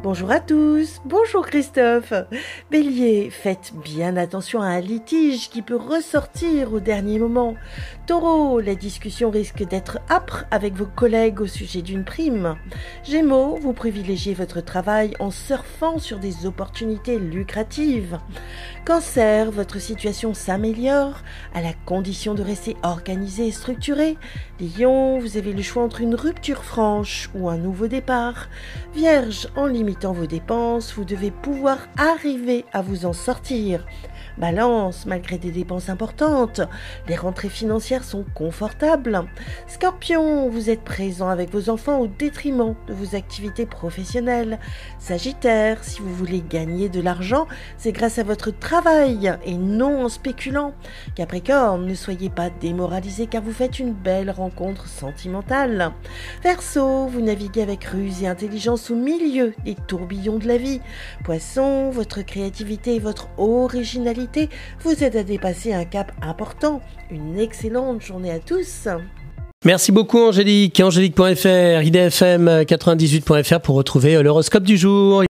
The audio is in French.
Bonjour à tous, bonjour Christophe. Bélier, faites bien attention à un litige qui peut ressortir au dernier moment. Taureau, la discussion risque d'être âpre avec vos collègues au sujet d'une prime. Gémeaux, vous privilégiez votre travail en surfant sur des opportunités lucratives. Cancer, votre situation s'améliore à la condition de rester organisé et structuré. Lion, vous avez le choix entre une rupture franche ou un nouveau départ. Vierge, en limite limitant vos dépenses, vous devez pouvoir arriver à vous en sortir. Balance, malgré des dépenses importantes, les rentrées financières sont confortables. Scorpion, vous êtes présent avec vos enfants au détriment de vos activités professionnelles. Sagittaire, si vous voulez gagner de l'argent, c'est grâce à votre travail et non en spéculant. Capricorne, ne soyez pas démoralisé car vous faites une belle rencontre sentimentale. Verseau, vous naviguez avec ruse et intelligence au milieu des tourbillons de la vie. Poisson, votre créativité et votre originalité vous aident à dépasser un cap important. Une excellente journée à tous. Merci beaucoup Angélique, angélique.fr, idfm98.fr pour retrouver l'horoscope du jour.